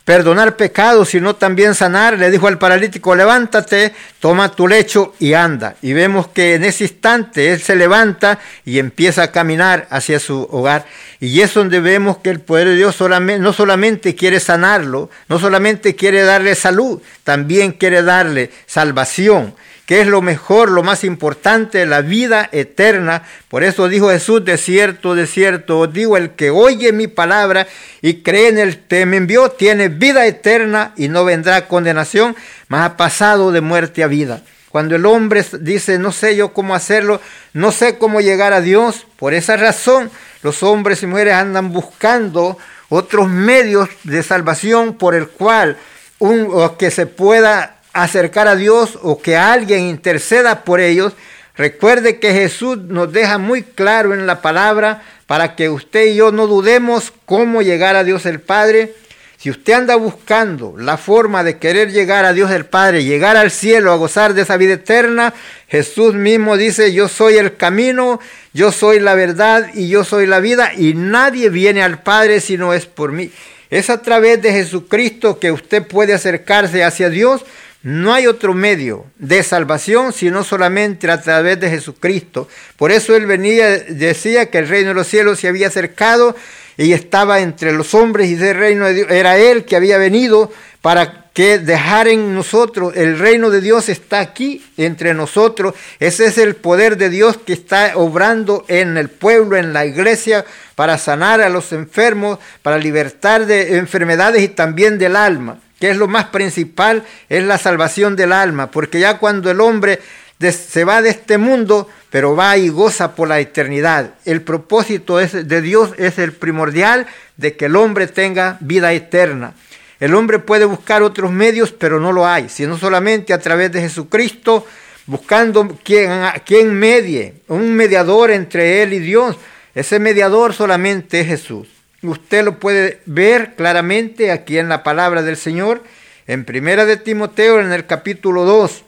perdonar pecados, sino también sanar. Le dijo al paralítico, levántate, toma tu lecho y anda. Y vemos que en ese instante él se levanta y empieza a caminar hacia su hogar. Y es donde vemos que el poder de Dios no solamente quiere sanarlo, no solamente quiere darle salud, también quiere darle salvación que es lo mejor, lo más importante, la vida eterna. Por eso dijo Jesús, de cierto, de cierto, digo, el que oye mi palabra y cree en el que me envió, tiene vida eterna y no vendrá condenación, mas ha pasado de muerte a vida. Cuando el hombre dice, no sé yo cómo hacerlo, no sé cómo llegar a Dios, por esa razón los hombres y mujeres andan buscando otros medios de salvación por el cual un, que se pueda acercar a Dios o que alguien interceda por ellos Recuerde que Jesús nos deja muy claro en la palabra para que usted y yo no dudemos cómo llegar a Dios el Padre. Si usted anda buscando la forma de querer llegar a Dios el Padre, llegar al cielo, a gozar de esa vida eterna, Jesús mismo dice, yo soy el camino, yo soy la verdad y yo soy la vida y nadie viene al Padre si no es por mí. Es a través de Jesucristo que usted puede acercarse hacia Dios no hay otro medio de salvación sino solamente a través de Jesucristo. Por eso él venía, decía que el reino de los cielos se había acercado y estaba entre los hombres y ese reino de Dios era él que había venido para que dejar en nosotros, el reino de Dios está aquí entre nosotros, ese es el poder de Dios que está obrando en el pueblo, en la iglesia, para sanar a los enfermos, para libertar de enfermedades y también del alma que es lo más principal, es la salvación del alma, porque ya cuando el hombre se va de este mundo, pero va y goza por la eternidad. El propósito de Dios es el primordial de que el hombre tenga vida eterna. El hombre puede buscar otros medios, pero no lo hay, sino solamente a través de Jesucristo, buscando quien, quien medie, un mediador entre él y Dios. Ese mediador solamente es Jesús. Usted lo puede ver claramente aquí en la palabra del Señor, en Primera de Timoteo, en el capítulo 2.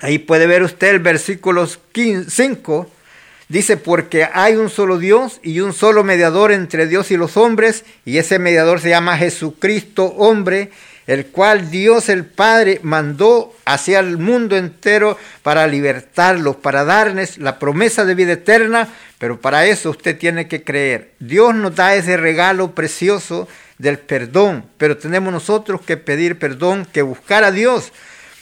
Ahí puede ver usted el versículo 5. Dice, porque hay un solo Dios y un solo mediador entre Dios y los hombres, y ese mediador se llama Jesucristo hombre, el cual Dios el Padre mandó hacia el mundo entero para libertarlos, para darles la promesa de vida eterna, pero para eso usted tiene que creer. Dios nos da ese regalo precioso del perdón, pero tenemos nosotros que pedir perdón, que buscar a Dios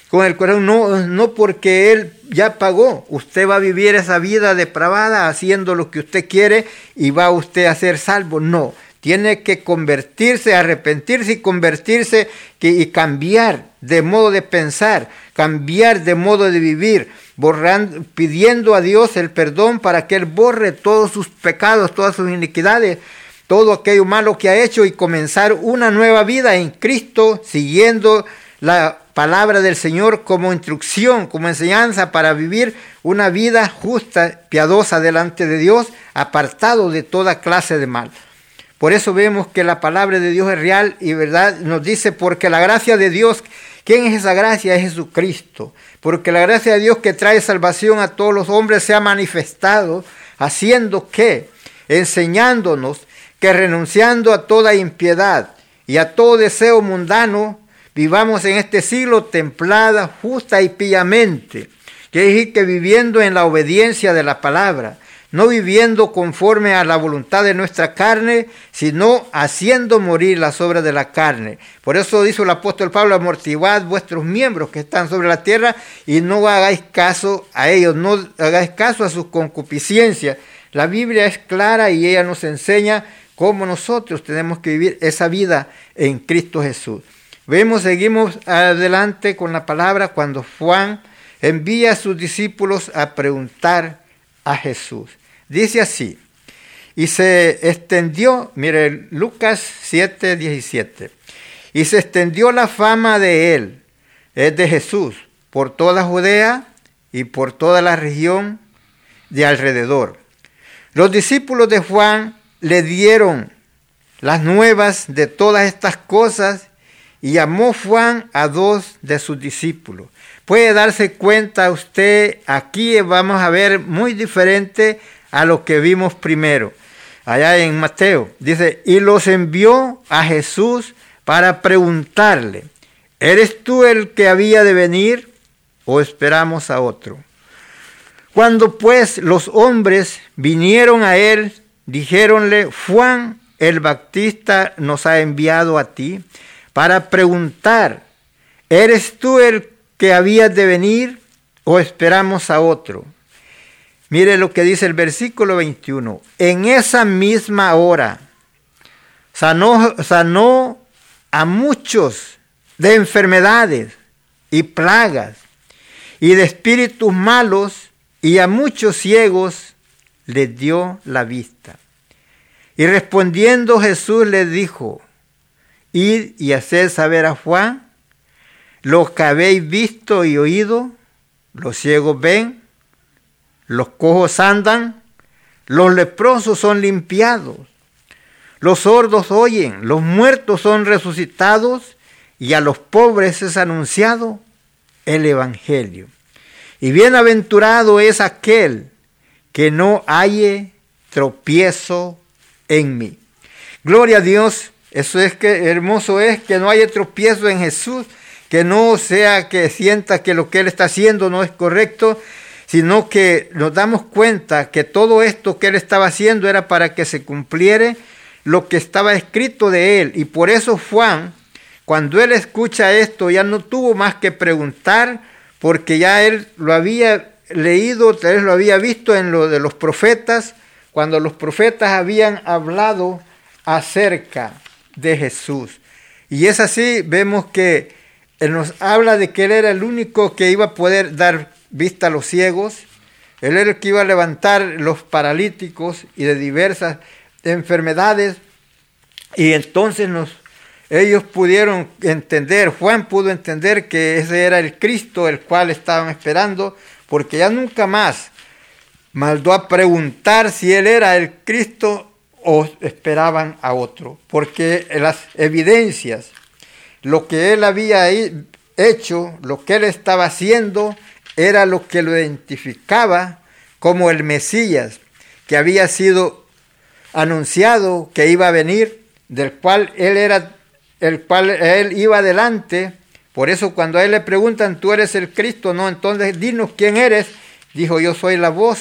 con el corazón, no, no porque Él ya pagó, usted va a vivir esa vida depravada haciendo lo que usted quiere y va usted a ser salvo, no tiene que convertirse, arrepentirse y convertirse y cambiar de modo de pensar, cambiar de modo de vivir, borrando, pidiendo a Dios el perdón para que Él borre todos sus pecados, todas sus iniquidades, todo aquello malo que ha hecho y comenzar una nueva vida en Cristo, siguiendo la palabra del Señor como instrucción, como enseñanza para vivir una vida justa, piadosa delante de Dios, apartado de toda clase de mal. Por eso vemos que la palabra de Dios es real y verdad. Nos dice, porque la gracia de Dios, ¿quién es esa gracia? Es Jesucristo. Porque la gracia de Dios que trae salvación a todos los hombres se ha manifestado, haciendo que, enseñándonos que renunciando a toda impiedad y a todo deseo mundano, vivamos en este siglo templada, justa y piamente. Quiere decir que viviendo en la obediencia de la palabra no viviendo conforme a la voluntad de nuestra carne, sino haciendo morir las obras de la carne. Por eso dice el apóstol Pablo, amortiguad vuestros miembros que están sobre la tierra y no hagáis caso a ellos, no hagáis caso a sus concupiscencias. La Biblia es clara y ella nos enseña cómo nosotros tenemos que vivir esa vida en Cristo Jesús. Vemos, seguimos adelante con la palabra cuando Juan envía a sus discípulos a preguntar a Jesús. Dice así, y se extendió, mire Lucas 7, 17, y se extendió la fama de él, es de Jesús, por toda Judea y por toda la región de alrededor. Los discípulos de Juan le dieron las nuevas de todas estas cosas y llamó Juan a dos de sus discípulos puede darse cuenta usted, aquí vamos a ver muy diferente a lo que vimos primero. Allá en Mateo dice, y los envió a Jesús para preguntarle, ¿eres tú el que había de venir o esperamos a otro? Cuando pues los hombres vinieron a él, dijéronle, Juan el Bautista nos ha enviado a ti para preguntar, ¿eres tú el que habías de venir o esperamos a otro? Mire lo que dice el versículo 21. En esa misma hora sanó, sanó a muchos de enfermedades y plagas y de espíritus malos y a muchos ciegos les dio la vista. Y respondiendo Jesús les dijo, id y haced saber a Juan lo que habéis visto y oído, los ciegos ven, los cojos andan, los leprosos son limpiados, los sordos oyen, los muertos son resucitados y a los pobres es anunciado el Evangelio. Y bienaventurado es aquel que no halle tropiezo en mí. Gloria a Dios, eso es que hermoso es que no haya tropiezo en Jesús, que no sea que sienta que lo que Él está haciendo no es correcto, sino que nos damos cuenta que todo esto que Él estaba haciendo era para que se cumpliere lo que estaba escrito de Él. Y por eso Juan, cuando Él escucha esto, ya no tuvo más que preguntar, porque ya Él lo había leído, tal vez lo había visto en lo de los profetas, cuando los profetas habían hablado acerca de Jesús. Y es así, vemos que Él nos habla de que Él era el único que iba a poder dar vista a los ciegos, Él era el que iba a levantar los paralíticos y de diversas enfermedades. Y entonces nos, ellos pudieron entender, Juan pudo entender que ese era el Cristo el cual estaban esperando, porque ya nunca más mandó a preguntar si él era el Cristo o esperaban a otro, porque las evidencias, lo que él había hecho, lo que él estaba haciendo, era lo que lo identificaba como el Mesías, que había sido anunciado que iba a venir, del cual él era, el cual él iba adelante. Por eso cuando a él le preguntan, tú eres el Cristo, no, entonces dinos quién eres. Dijo, yo soy la voz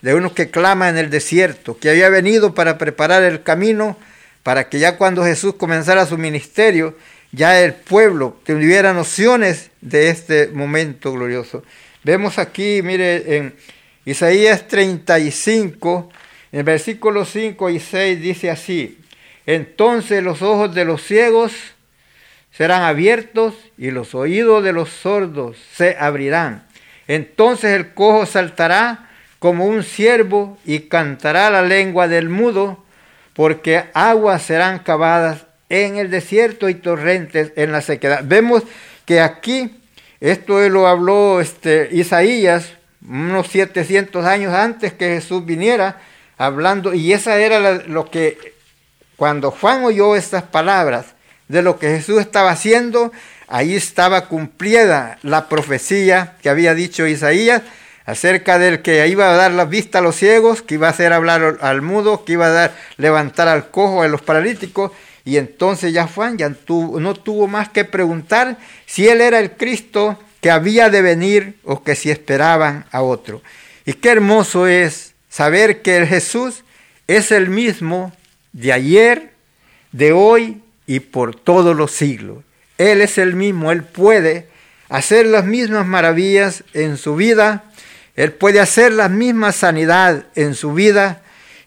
de uno que clama en el desierto, que había venido para preparar el camino para que ya cuando Jesús comenzara su ministerio, ya el pueblo tuviera nociones de este momento glorioso. Vemos aquí, mire, en Isaías 35, en el versículo 5 y 6 dice así, entonces los ojos de los ciegos serán abiertos y los oídos de los sordos se abrirán. Entonces el cojo saltará como un ciervo y cantará la lengua del mudo, porque aguas serán cavadas en el desierto y torrentes en la sequedad. Vemos que aquí, esto lo habló este, Isaías unos 700 años antes que Jesús viniera, hablando, y esa era lo que, cuando Juan oyó estas palabras de lo que Jesús estaba haciendo, ahí estaba cumplida la profecía que había dicho Isaías, acerca del que iba a dar la vista a los ciegos, que iba a hacer hablar al mudo, que iba a dar levantar al cojo a los paralíticos, y entonces ya Juan ya no tuvo más que preguntar si él era el Cristo que había de venir o que si esperaban a otro. Y qué hermoso es saber que el Jesús es el mismo de ayer, de hoy y por todos los siglos. Él es el mismo, Él puede hacer las mismas maravillas en su vida él puede hacer la misma sanidad en su vida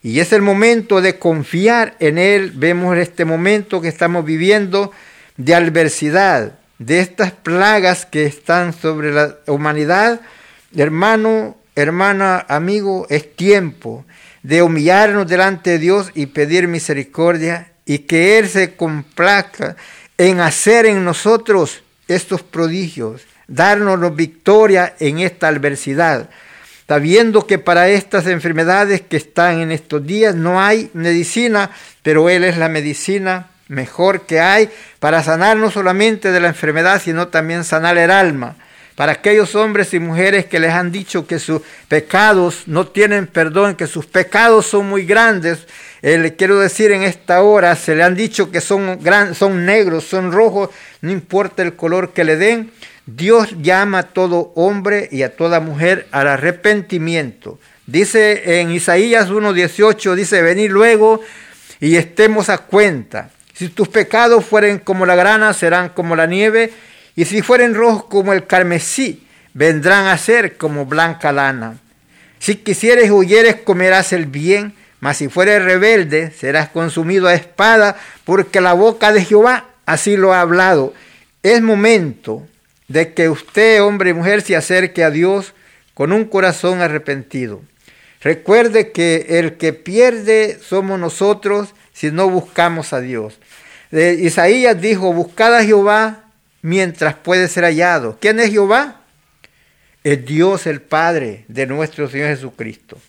y es el momento de confiar en Él. Vemos este momento que estamos viviendo de adversidad, de estas plagas que están sobre la humanidad. Hermano, hermana, amigo, es tiempo de humillarnos delante de Dios y pedir misericordia y que Él se complazca en hacer en nosotros estos prodigios darnos victoria en esta adversidad. Sabiendo que para estas enfermedades que están en estos días no hay medicina, pero Él es la medicina mejor que hay para sanar no solamente de la enfermedad, sino también sanar el alma. Para aquellos hombres y mujeres que les han dicho que sus pecados no tienen perdón, que sus pecados son muy grandes, eh, le quiero decir en esta hora, se le han dicho que son, gran, son negros, son rojos, no importa el color que le den, Dios llama a todo hombre y a toda mujer al arrepentimiento. Dice en Isaías 1.18, dice, venid luego y estemos a cuenta. Si tus pecados fueren como la grana, serán como la nieve, y si fueren rojos como el carmesí, vendrán a ser como blanca lana. Si quisieres huyeres, comerás el bien, mas si fueres rebelde, serás consumido a espada, porque la boca de Jehová así lo ha hablado. Es momento de que usted, hombre y mujer, se acerque a Dios con un corazón arrepentido. Recuerde que el que pierde somos nosotros si no buscamos a Dios. Isaías dijo, buscad a Jehová mientras puede ser hallado. ¿Quién es Jehová? es Dios el Padre de nuestro Señor Jesucristo.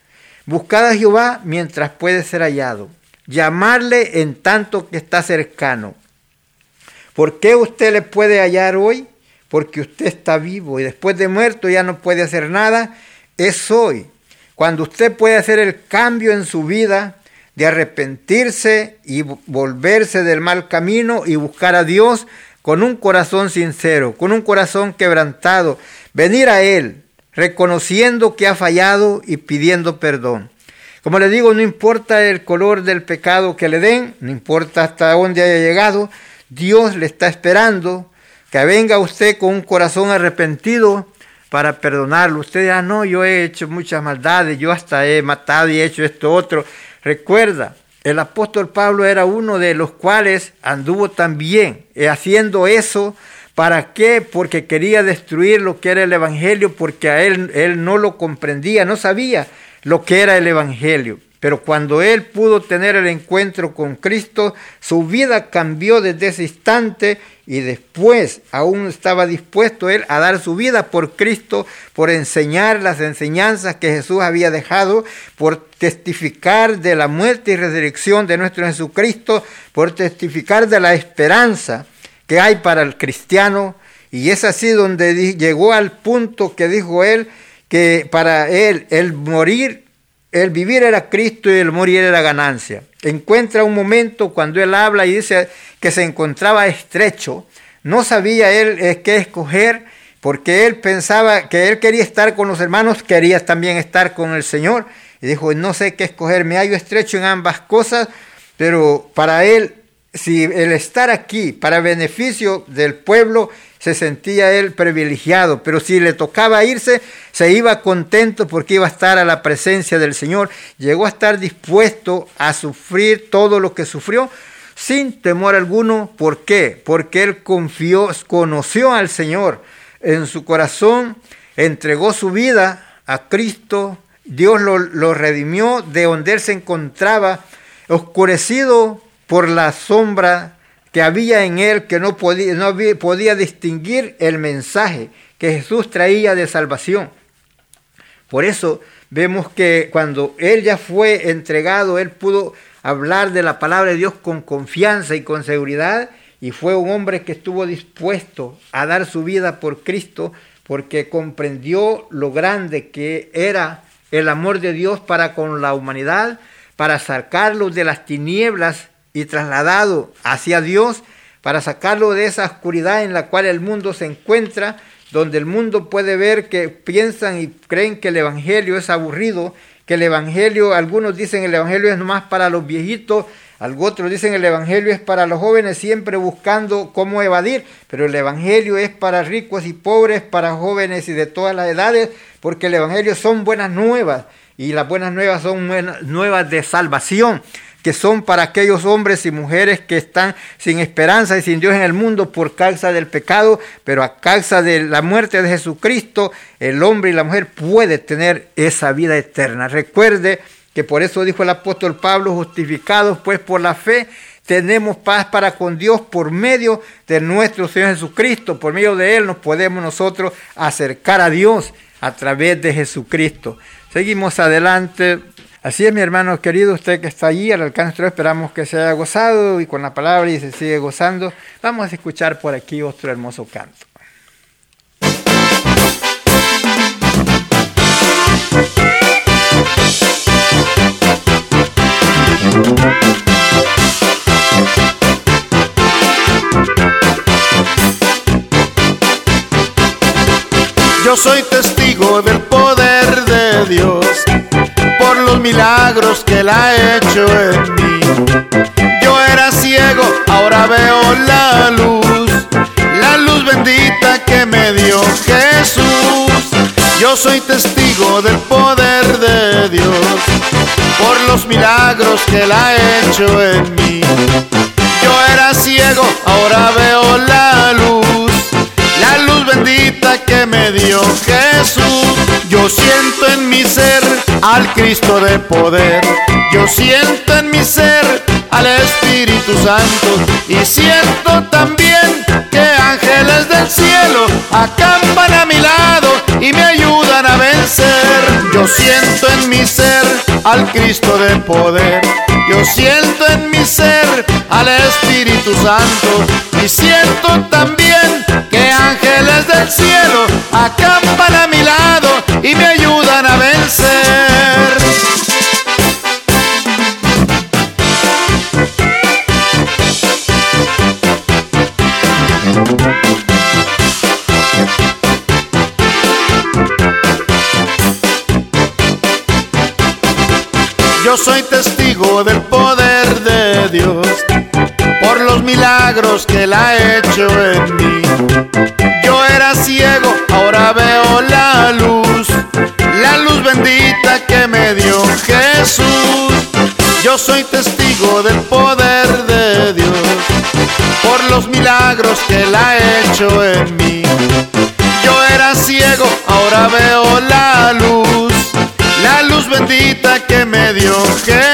Buscad a Jehová mientras puede ser hallado. Llamarle en tanto que está cercano. ¿Por qué usted le puede hallar hoy? Porque usted está vivo y después de muerto ya no puede hacer nada. Es hoy. Cuando usted puede hacer el cambio en su vida de arrepentirse y volverse del mal camino y buscar a Dios con un corazón sincero, con un corazón quebrantado, venir a Él, reconociendo que ha fallado y pidiendo perdón. Como le digo, no importa el color del pecado que le den, no importa hasta dónde haya llegado, Dios le está esperando que venga usted con un corazón arrepentido para perdonarlo. Usted dirá, no, yo he hecho muchas maldades, yo hasta he matado y he hecho esto otro. Recuerda, el apóstol Pablo era uno de los cuales anduvo también eh, haciendo eso. ¿Para qué? Porque quería destruir lo que era el Evangelio, porque a él, él no lo comprendía, no sabía lo que era el Evangelio. Pero cuando él pudo tener el encuentro con Cristo, su vida cambió desde ese instante y después aún estaba dispuesto él a dar su vida por Cristo, por enseñar las enseñanzas que Jesús había dejado, por testificar de la muerte y resurrección de nuestro Jesucristo, por testificar de la esperanza que hay para el cristiano. Y es así donde llegó al punto que dijo él, que para él el morir el vivir era Cristo y el morir era ganancia. Encuentra un momento cuando él habla y dice que se encontraba estrecho. No sabía él eh, qué escoger porque él pensaba que él quería estar con los hermanos, quería también estar con el Señor. Y dijo, no sé qué escoger, me hallo estrecho en ambas cosas, pero para él, si el estar aquí para beneficio del pueblo se sentía él privilegiado, pero si le tocaba irse, se iba contento porque iba a estar a la presencia del Señor. Llegó a estar dispuesto a sufrir todo lo que sufrió sin temor alguno. ¿Por qué? Porque él confió, conoció al Señor en su corazón, entregó su vida a Cristo, Dios lo, lo redimió de donde él se encontraba, oscurecido por la sombra que había en él que no podía, no podía distinguir el mensaje que Jesús traía de salvación. Por eso vemos que cuando él ya fue entregado, él pudo hablar de la palabra de Dios con confianza y con seguridad y fue un hombre que estuvo dispuesto a dar su vida por Cristo porque comprendió lo grande que era el amor de Dios para con la humanidad, para sacarlos de las tinieblas y trasladado hacia Dios para sacarlo de esa oscuridad en la cual el mundo se encuentra, donde el mundo puede ver que piensan y creen que el Evangelio es aburrido, que el Evangelio, algunos dicen el Evangelio es nomás para los viejitos, otros dicen el Evangelio es para los jóvenes, siempre buscando cómo evadir, pero el Evangelio es para ricos y pobres, para jóvenes y de todas las edades, porque el Evangelio son buenas nuevas y las buenas nuevas son nuevas de salvación que son para aquellos hombres y mujeres que están sin esperanza y sin Dios en el mundo por causa del pecado, pero a causa de la muerte de Jesucristo, el hombre y la mujer puede tener esa vida eterna. Recuerde que por eso dijo el apóstol Pablo, justificados pues por la fe, tenemos paz para con Dios por medio de nuestro Señor Jesucristo. Por medio de Él nos podemos nosotros acercar a Dios a través de Jesucristo. Seguimos adelante. Así es, mi hermano querido, usted que está allí al alcance, esperamos que se haya gozado y con la palabra y se sigue gozando. Vamos a escuchar por aquí otro hermoso canto. Yo soy testigo del poder de Dios los milagros que Él ha hecho en mí. Yo era ciego, ahora veo la luz, la luz bendita que me dio Jesús. Yo soy testigo del poder de Dios, por los milagros que Él ha hecho en mí. Yo era ciego, ahora veo la luz, que me dio Jesús. Yo siento en mi ser al Cristo de poder. Yo siento en mi ser al Espíritu Santo y siento también que ángeles del cielo acampan a mi lado y me ayudan Yo siento en mi ser al Cristo de poder. Yo siento en mi ser al Espíritu Santo y siento también que ángeles del cielo acampan a mi lado y me ayudan a vencer. Yo soy testigo del poder de Dios por los milagros que Él ha hecho en mí. Yo era ciego, ahora veo la luz, la luz bendita que me dio Jesús. Yo soy testigo del poder de Dios por los milagros que Él ha hecho en mí. Yo era ciego, ahora veo la luz la luz bendita que me dio Jesús.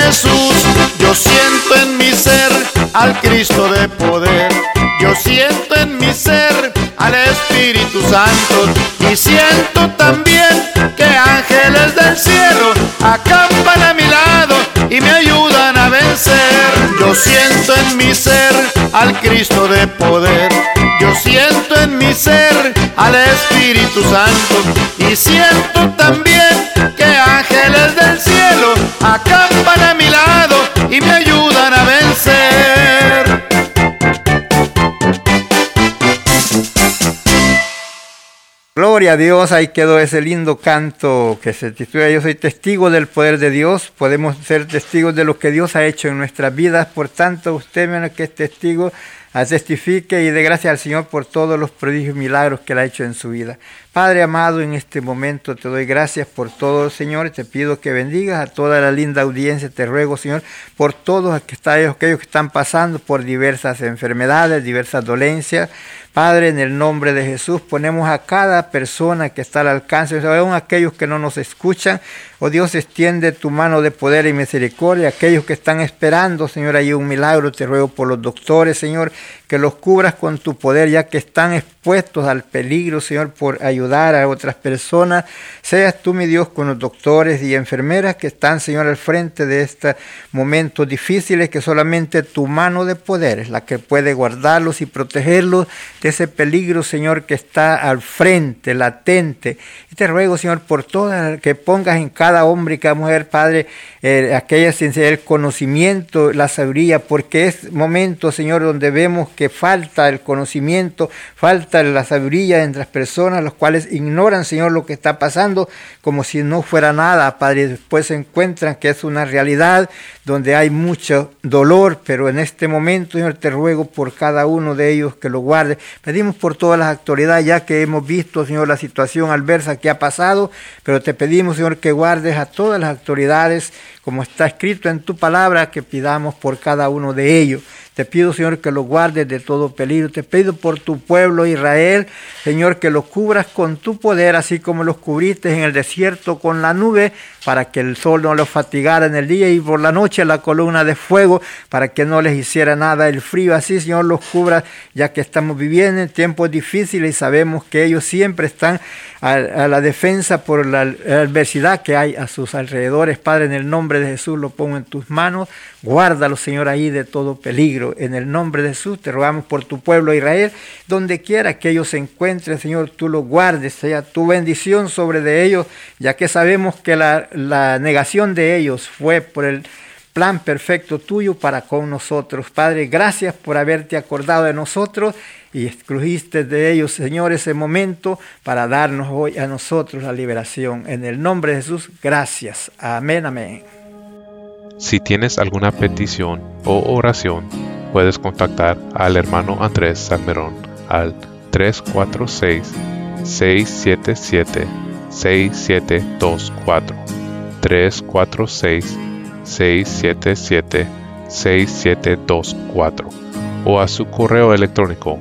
Yo siento en mi ser al Cristo de poder. Yo siento en mi ser al Espíritu Santo. Y siento también que ángeles del cielo acampan a mi lado y me ayudan a vencer. Yo siento en mi ser al Cristo de poder. Yo siento en mi ser al Espíritu Santo y siento también que ángeles del cielo acampan a mi lado y me ayudan Gloria a Dios, ahí quedó ese lindo canto que se titula Yo soy testigo del poder de Dios. Podemos ser testigos de lo que Dios ha hecho en nuestras vidas. Por tanto, usted menos que es testigo, testifique y dé gracias al Señor por todos los prodigios y milagros que Él ha hecho en su vida. Padre amado, en este momento te doy gracias por todo, Señor, te pido que bendigas a toda la linda audiencia. Te ruego, Señor, por todos aquellos que están pasando por diversas enfermedades, diversas dolencias. Padre, en el nombre de Jesús, ponemos a cada persona que está al alcance, aún aquellos que no nos escuchan. Oh Dios, extiende tu mano de poder y misericordia. Aquellos que están esperando, Señor, hay un milagro. Te ruego por los doctores, Señor, que los cubras con tu poder, ya que están expuestos al peligro, Señor, por ayudar a otras personas. Seas tú, mi Dios, con los doctores y enfermeras que están, Señor, al frente de estos momentos difíciles, que solamente tu mano de poder es la que puede guardarlos y protegerlos de ese peligro, Señor, que está al frente, latente. Y te ruego, Señor, por todas que pongas en cada hombre y cada mujer, Padre, eh, aquella sinceridad, el conocimiento, la sabiduría, porque es momento, Señor, donde vemos que falta el conocimiento, falta la sabiduría entre las personas, los cuales ignoran, Señor, lo que está pasando como si no fuera nada, Padre. Después se encuentran que es una realidad donde hay mucho dolor, pero en este momento, Señor, te ruego por cada uno de ellos que lo guarde. Pedimos por todas las autoridades, ya que hemos visto, Señor, la situación adversa que ha pasado, pero te pedimos, Señor, que a todas las autoridades, como está escrito en tu palabra, que pidamos por cada uno de ellos. Te pido, Señor, que lo guardes de todo peligro. Te pido por tu pueblo Israel, Señor, que lo cubras con tu poder, así como los cubriste en el desierto con la nube, para que el sol no los fatigara en el día y por la noche la columna de fuego, para que no les hiciera nada el frío. Así, Señor, los cubra, ya que estamos viviendo en tiempos difíciles y sabemos que ellos siempre están a, la defensa por la adversidad que hay a sus alrededores. Padre, en el nombre de Jesús lo pongo en tus manos. Guárdalo, Señor, ahí de todo peligro. En el nombre de Jesús te rogamos por tu pueblo Israel, donde quiera que ellos se encuentren, Señor, tú los guardes, sea tu bendición sobre de ellos, ya que sabemos que la, la negación de ellos fue por el plan perfecto tuyo para con nosotros. Padre, gracias por haberte acordado de nosotros y excluiste de ellos, Señor, ese momento para darnos hoy a nosotros la liberación. En el nombre de Jesús, gracias. Amén, amén. Si tienes alguna petición o oración, puedes contactar al hermano Andrés Salmerón al 346-677-6724. 346-677-6724 o a su correo electrónico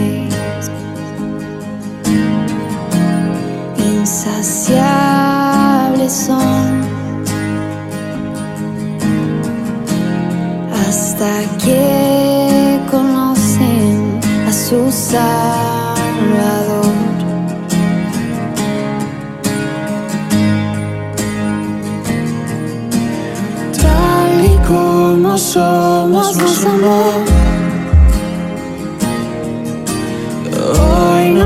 insaciables son hasta que conocen a su Salvador. Tal y como somos, nos amó.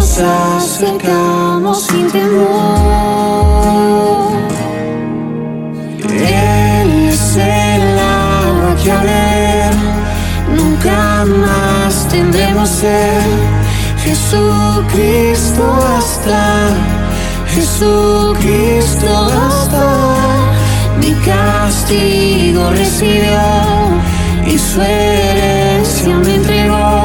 Nos acercamos sin temor. Él es el agua que a ver nunca más tendremos sed. Jesucristo basta, Jesucristo basta. Mi castigo recibió y su herencia me entregó.